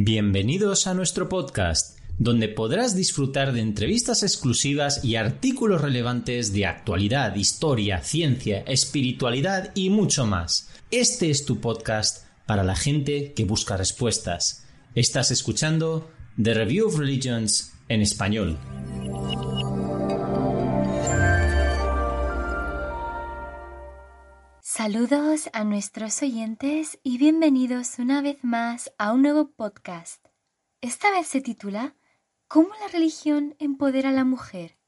Bienvenidos a nuestro podcast, donde podrás disfrutar de entrevistas exclusivas y artículos relevantes de actualidad, historia, ciencia, espiritualidad y mucho más. Este es tu podcast para la gente que busca respuestas. Estás escuchando The Review of Religions en español. Saludos a nuestros oyentes y bienvenidos una vez más a un nuevo podcast. Esta vez se titula ¿Cómo la religión empodera a la mujer?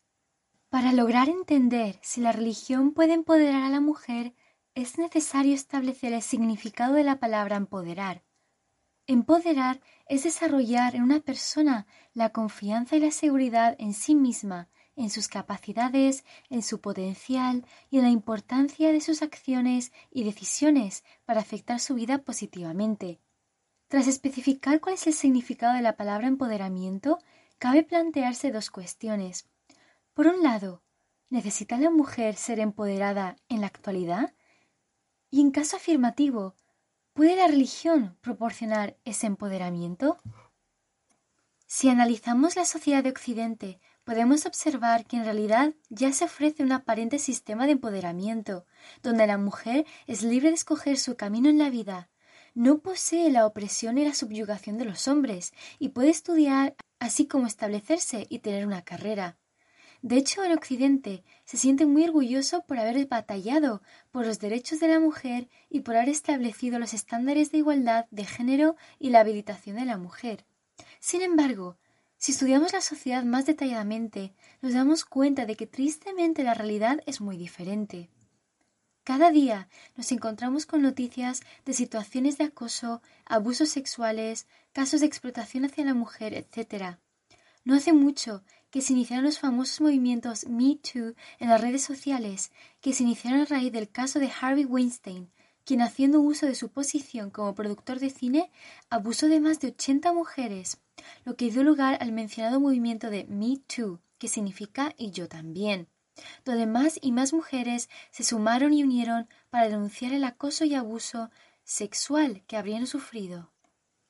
Para lograr entender si la religión puede empoderar a la mujer, es necesario establecer el significado de la palabra empoderar. Empoderar es desarrollar en una persona la confianza y la seguridad en sí misma en sus capacidades, en su potencial y en la importancia de sus acciones y decisiones para afectar su vida positivamente. Tras especificar cuál es el significado de la palabra empoderamiento, cabe plantearse dos cuestiones. Por un lado, ¿necesita la mujer ser empoderada en la actualidad? Y en caso afirmativo, ¿puede la religión proporcionar ese empoderamiento? Si analizamos la sociedad de Occidente podemos observar que en realidad ya se ofrece un aparente sistema de empoderamiento, donde la mujer es libre de escoger su camino en la vida, no posee la opresión y la subyugación de los hombres, y puede estudiar así como establecerse y tener una carrera. De hecho, en Occidente se siente muy orgulloso por haber batallado por los derechos de la mujer y por haber establecido los estándares de igualdad de género y la habilitación de la mujer. Sin embargo, si estudiamos la sociedad más detalladamente, nos damos cuenta de que tristemente la realidad es muy diferente. Cada día nos encontramos con noticias de situaciones de acoso, abusos sexuales, casos de explotación hacia la mujer, etc. No hace mucho que se iniciaron los famosos movimientos Me Too en las redes sociales, que se iniciaron a raíz del caso de Harvey Weinstein, quien haciendo uso de su posición como productor de cine abusó de más de 80 mujeres lo que dio lugar al mencionado movimiento de Me Too, que significa y yo también, donde más y más mujeres se sumaron y unieron para denunciar el acoso y abuso sexual que habrían sufrido.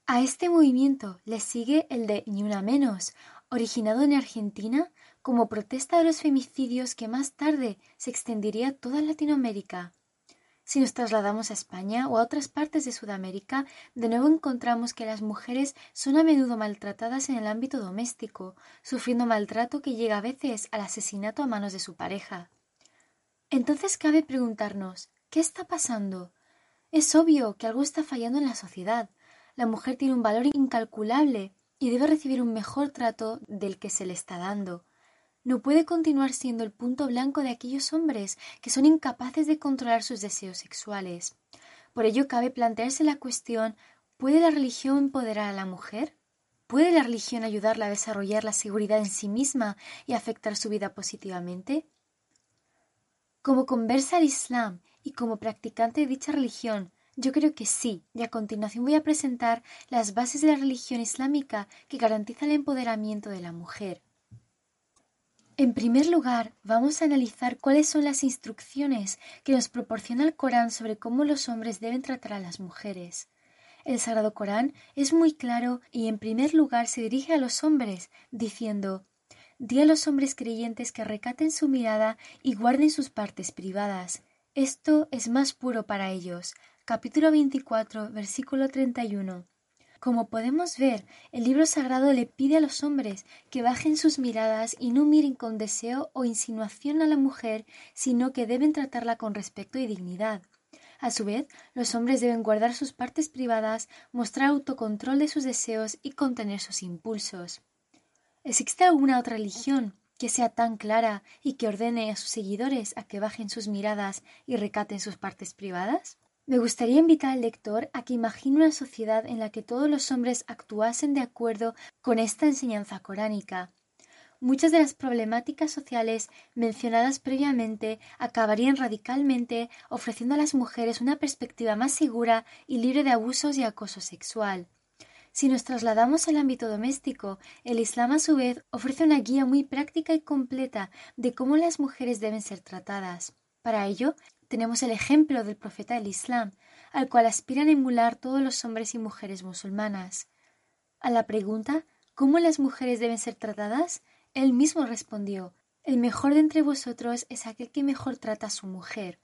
A este movimiento le sigue el de Ni Una Menos, originado en Argentina como protesta de los femicidios que más tarde se extendería a toda Latinoamérica. Si nos trasladamos a España o a otras partes de Sudamérica, de nuevo encontramos que las mujeres son a menudo maltratadas en el ámbito doméstico, sufriendo maltrato que llega a veces al asesinato a manos de su pareja. Entonces cabe preguntarnos, ¿qué está pasando? Es obvio que algo está fallando en la sociedad. La mujer tiene un valor incalculable y debe recibir un mejor trato del que se le está dando no puede continuar siendo el punto blanco de aquellos hombres que son incapaces de controlar sus deseos sexuales. Por ello cabe plantearse la cuestión ¿puede la religión empoderar a la mujer? ¿Puede la religión ayudarla a desarrollar la seguridad en sí misma y afectar su vida positivamente? Como conversa al Islam y como practicante de dicha religión, yo creo que sí, y a continuación voy a presentar las bases de la religión islámica que garantiza el empoderamiento de la mujer. En primer lugar, vamos a analizar cuáles son las instrucciones que nos proporciona el Corán sobre cómo los hombres deben tratar a las mujeres. El Sagrado Corán es muy claro y en primer lugar se dirige a los hombres, diciendo Di a los hombres creyentes que recaten su mirada y guarden sus partes privadas. Esto es más puro para ellos. Capítulo 24, versículo 31. Como podemos ver, el libro sagrado le pide a los hombres que bajen sus miradas y no miren con deseo o insinuación a la mujer, sino que deben tratarla con respeto y dignidad. A su vez, los hombres deben guardar sus partes privadas, mostrar autocontrol de sus deseos y contener sus impulsos. ¿Existe alguna otra religión que sea tan clara y que ordene a sus seguidores a que bajen sus miradas y recaten sus partes privadas? Me gustaría invitar al lector a que imagine una sociedad en la que todos los hombres actuasen de acuerdo con esta enseñanza coránica. Muchas de las problemáticas sociales mencionadas previamente acabarían radicalmente ofreciendo a las mujeres una perspectiva más segura y libre de abusos y acoso sexual. Si nos trasladamos al ámbito doméstico, el Islam a su vez ofrece una guía muy práctica y completa de cómo las mujeres deben ser tratadas. Para ello, tenemos el ejemplo del profeta del Islam, al cual aspiran a emular todos los hombres y mujeres musulmanas. A la pregunta ¿cómo las mujeres deben ser tratadas? Él mismo respondió El mejor de entre vosotros es aquel que mejor trata a su mujer.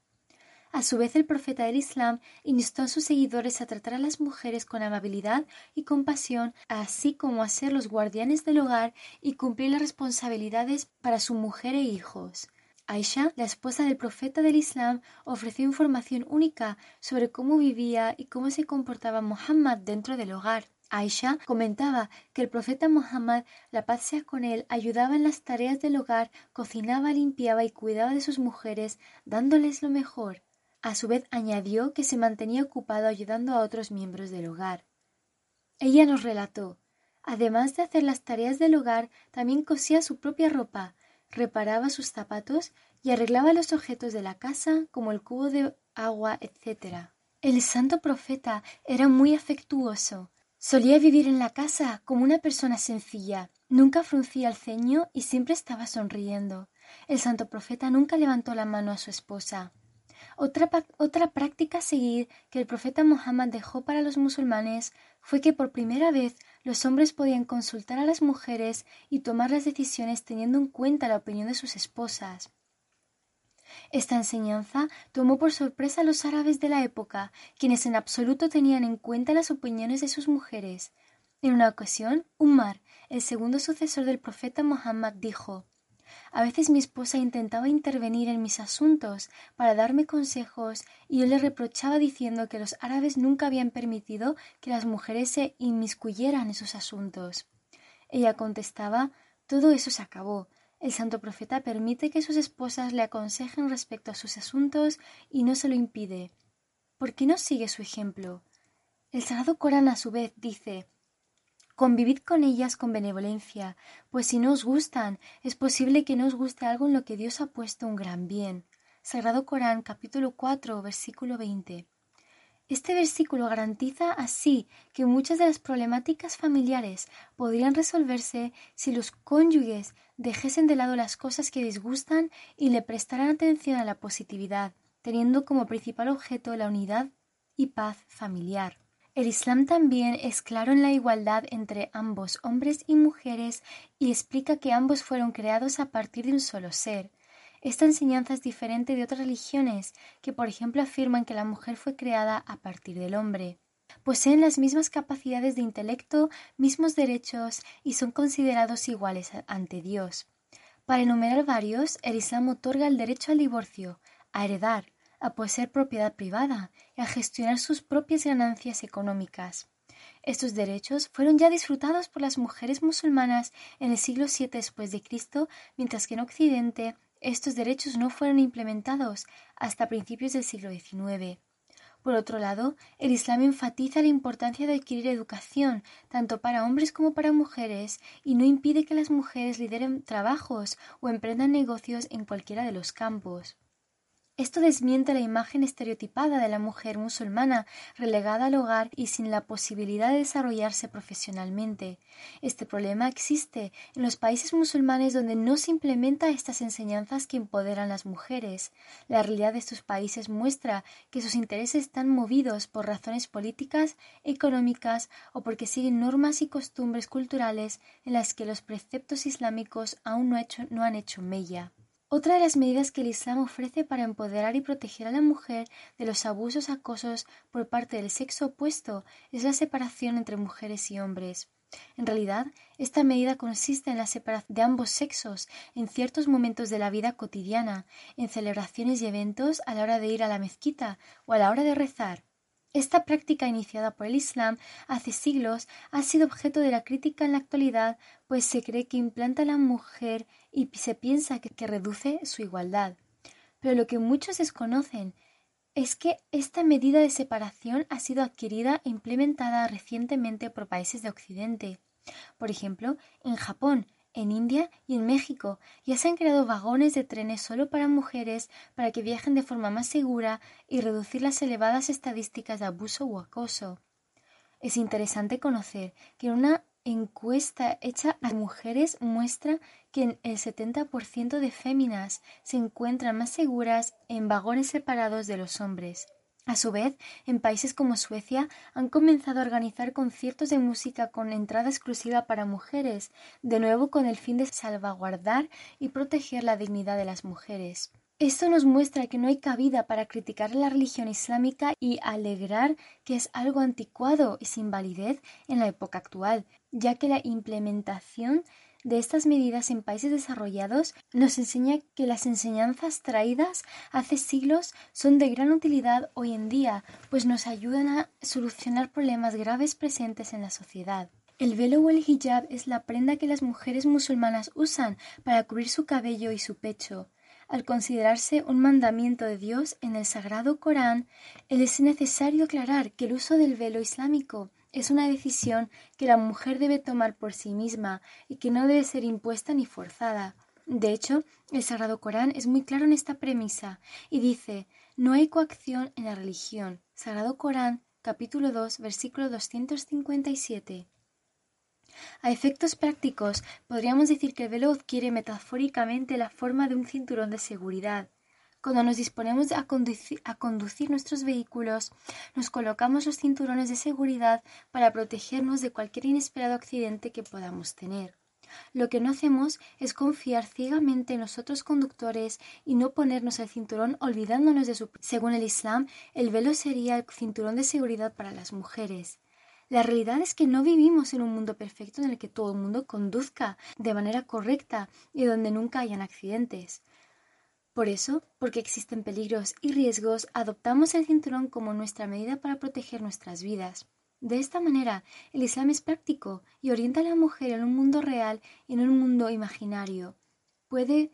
A su vez, el profeta del Islam instó a sus seguidores a tratar a las mujeres con amabilidad y compasión, así como a ser los guardianes del hogar y cumplir las responsabilidades para su mujer e hijos. Aisha, la esposa del profeta del Islam, ofreció información única sobre cómo vivía y cómo se comportaba Muhammad dentro del hogar. Aisha comentaba que el profeta Muhammad, la paz sea con él, ayudaba en las tareas del hogar, cocinaba, limpiaba y cuidaba de sus mujeres, dándoles lo mejor. A su vez añadió que se mantenía ocupado ayudando a otros miembros del hogar. Ella nos relató Además de hacer las tareas del hogar, también cosía su propia ropa, reparaba sus zapatos y arreglaba los objetos de la casa como el cubo de agua, etc. El santo profeta era muy afectuoso. Solía vivir en la casa como una persona sencilla. Nunca fruncía el ceño y siempre estaba sonriendo. El santo profeta nunca levantó la mano a su esposa. Otra, otra práctica a seguir que el profeta Muhammad dejó para los musulmanes fue que por primera vez los hombres podían consultar a las mujeres y tomar las decisiones teniendo en cuenta la opinión de sus esposas. Esta enseñanza tomó por sorpresa a los árabes de la época, quienes en absoluto tenían en cuenta las opiniones de sus mujeres. En una ocasión, Umar, el segundo sucesor del profeta Muhammad, dijo a veces mi esposa intentaba intervenir en mis asuntos para darme consejos y yo le reprochaba diciendo que los árabes nunca habían permitido que las mujeres se inmiscuyeran en sus asuntos. Ella contestaba todo eso se acabó. El santo profeta permite que sus esposas le aconsejen respecto a sus asuntos y no se lo impide. ¿Por qué no sigue su ejemplo? El Sagrado Corán a su vez dice Convivid con ellas con benevolencia, pues si no os gustan, es posible que no os guste algo en lo que Dios ha puesto un gran bien. Sagrado Corán, capítulo 4, versículo 20. Este versículo garantiza así que muchas de las problemáticas familiares podrían resolverse si los cónyuges dejesen de lado las cosas que disgustan y le prestaran atención a la positividad, teniendo como principal objeto la unidad y paz familiar. El Islam también es claro en la igualdad entre ambos hombres y mujeres y explica que ambos fueron creados a partir de un solo ser. Esta enseñanza es diferente de otras religiones que, por ejemplo, afirman que la mujer fue creada a partir del hombre. Poseen las mismas capacidades de intelecto, mismos derechos y son considerados iguales ante Dios. Para enumerar varios, el Islam otorga el derecho al divorcio, a heredar, a poseer propiedad privada y a gestionar sus propias ganancias económicas. Estos derechos fueron ya disfrutados por las mujeres musulmanas en el siglo VII después de Cristo, mientras que en Occidente estos derechos no fueron implementados hasta principios del siglo XIX. Por otro lado, el Islam enfatiza la importancia de adquirir educación, tanto para hombres como para mujeres, y no impide que las mujeres lideren trabajos o emprendan negocios en cualquiera de los campos. Esto desmiente la imagen estereotipada de la mujer musulmana relegada al hogar y sin la posibilidad de desarrollarse profesionalmente. Este problema existe en los países musulmanes donde no se implementa estas enseñanzas que empoderan las mujeres. La realidad de estos países muestra que sus intereses están movidos por razones políticas, económicas o porque siguen normas y costumbres culturales en las que los preceptos islámicos aún no han hecho mella. Otra de las medidas que el Islam ofrece para empoderar y proteger a la mujer de los abusos acosos por parte del sexo opuesto es la separación entre mujeres y hombres. En realidad, esta medida consiste en la separación de ambos sexos en ciertos momentos de la vida cotidiana, en celebraciones y eventos a la hora de ir a la mezquita o a la hora de rezar. Esta práctica iniciada por el Islam hace siglos ha sido objeto de la crítica en la actualidad, pues se cree que implanta a la mujer y se piensa que, reduce su igualdad. Pero lo que muchos desconocen es que esta medida de separación ha sido adquirida e implementada recientemente por países de Occidente. Por ejemplo, en Japón, en India y en México ya se han creado vagones de trenes solo para mujeres para que viajen de forma más segura y reducir las elevadas estadísticas de abuso o acoso. Es interesante conocer que una encuesta hecha a mujeres muestra que el 70% de féminas se encuentran más seguras en vagones separados de los hombres. A su vez, en países como Suecia han comenzado a organizar conciertos de música con entrada exclusiva para mujeres, de nuevo con el fin de salvaguardar y proteger la dignidad de las mujeres. Esto nos muestra que no hay cabida para criticar la religión islámica y alegrar que es algo anticuado y sin validez en la época actual, ya que la implementación de estas medidas en países desarrollados nos enseña que las enseñanzas traídas hace siglos son de gran utilidad hoy en día, pues nos ayudan a solucionar problemas graves presentes en la sociedad. El velo o el hijab es la prenda que las mujeres musulmanas usan para cubrir su cabello y su pecho. Al considerarse un mandamiento de Dios en el Sagrado Corán, es necesario aclarar que el uso del velo islámico es una decisión que la mujer debe tomar por sí misma y que no debe ser impuesta ni forzada. De hecho, el Sagrado Corán es muy claro en esta premisa y dice, no hay coacción en la religión. Sagrado Corán, capítulo 2, versículo 257. A efectos prácticos, podríamos decir que el velo adquiere metafóricamente la forma de un cinturón de seguridad. Cuando nos disponemos a conducir, nuestros vehículos, nos colocamos los cinturones de seguridad para protegernos de cualquier inesperado accidente que podamos tener. Lo que no hacemos es confiar ciegamente en los otros conductores y no ponernos el cinturón olvidándonos de su. Según el Islam, el velo sería el cinturón de seguridad para las mujeres. La realidad es que no vivimos en un mundo perfecto en el que todo el mundo conduzca de manera correcta y donde nunca hayan accidentes. Por eso, porque existen peligros y riesgos, adoptamos el cinturón como nuestra medida para proteger nuestras vidas. De esta manera, el Islam es práctico y orienta a la mujer en un mundo real y en un mundo imaginario. Puede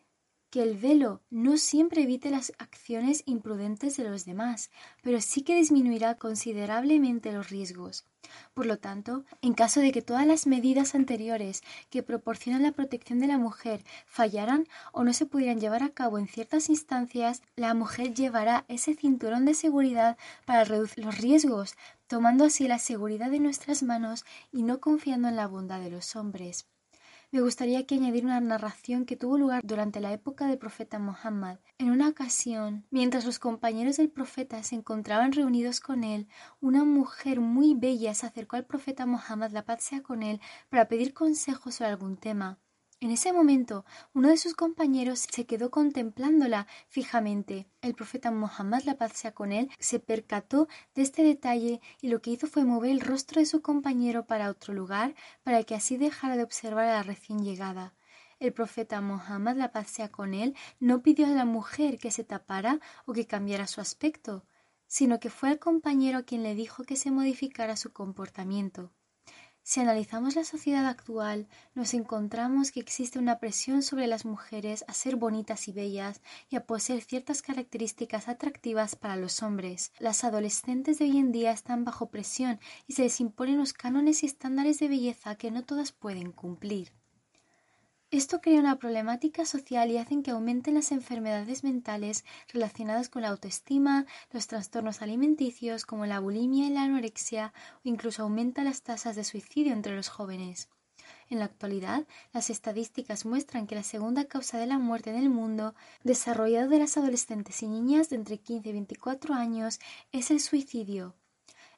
que el velo no siempre evite las acciones imprudentes de los demás, pero sí que disminuirá considerablemente los riesgos. Por lo tanto, en caso de que todas las medidas anteriores que proporcionan la protección de la mujer fallaran o no se pudieran llevar a cabo en ciertas instancias, la mujer llevará ese cinturón de seguridad para reducir los riesgos, tomando así la seguridad de nuestras manos y no confiando en la bondad de los hombres. Me gustaría aquí añadir una narración que tuvo lugar durante la época del profeta Muhammad. En una ocasión, mientras los compañeros del profeta se encontraban reunidos con él, una mujer muy bella se acercó al profeta Muhammad, la paz sea con él, para pedir consejos sobre algún tema. En ese momento, uno de sus compañeros se quedó contemplándola fijamente. El profeta Muhammad, la paz sea con él, se percató de este detalle y lo que hizo fue mover el rostro de su compañero para otro lugar para que así dejara de observar a la recién llegada. El profeta Muhammad, la paz sea con él, no pidió a la mujer que se tapara o que cambiara su aspecto, sino que fue al compañero quien le dijo que se modificara su comportamiento. Si analizamos la sociedad actual, nos encontramos que existe una presión sobre las mujeres a ser bonitas y bellas y a poseer ciertas características atractivas para los hombres. Las adolescentes de hoy en día están bajo presión y se les imponen los cánones y estándares de belleza que no todas pueden cumplir. Esto crea una problemática social y hace que aumenten las enfermedades mentales relacionadas con la autoestima, los trastornos alimenticios como la bulimia y la anorexia o incluso aumenta las tasas de suicidio entre los jóvenes. En la actualidad, las estadísticas muestran que la segunda causa de la muerte en el mundo, desarrollado de las adolescentes y niñas de entre 15 y 24 años, es el suicidio.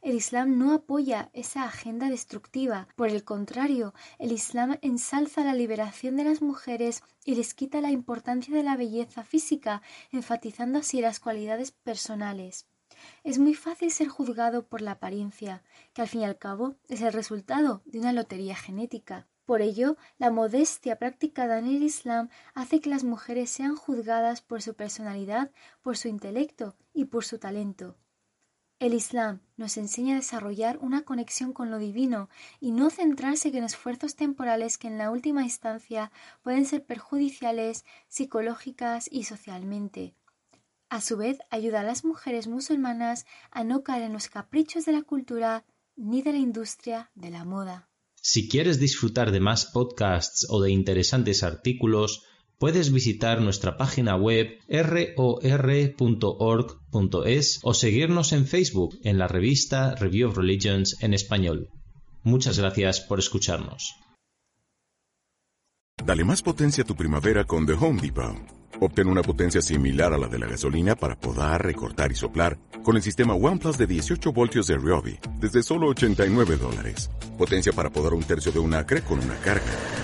El Islam no apoya esa agenda destructiva. Por el contrario, el Islam ensalza la liberación de las mujeres y les quita la importancia de la belleza física, enfatizando así las cualidades personales. Es muy fácil ser juzgado por la apariencia, que al fin y al cabo es el resultado de una lotería genética. Por ello, la modestia practicada en el Islam hace que las mujeres sean juzgadas por su personalidad, por su intelecto y por su talento. El Islam nos enseña a desarrollar una conexión con lo divino y no centrarse en esfuerzos temporales que en la última instancia pueden ser perjudiciales psicológicas y socialmente. A su vez, ayuda a las mujeres musulmanas a no caer en los caprichos de la cultura ni de la industria de la moda. Si quieres disfrutar de más podcasts o de interesantes artículos, puedes visitar nuestra página web ror.org.es o seguirnos en Facebook en la revista Review of Religions en español. Muchas gracias por escucharnos. Dale más potencia a tu primavera con The Home Depot. Obtén una potencia similar a la de la gasolina para podar, recortar y soplar con el sistema OnePlus de 18 voltios de Ryobi desde solo 89 dólares. Potencia para podar un tercio de un acre con una carga.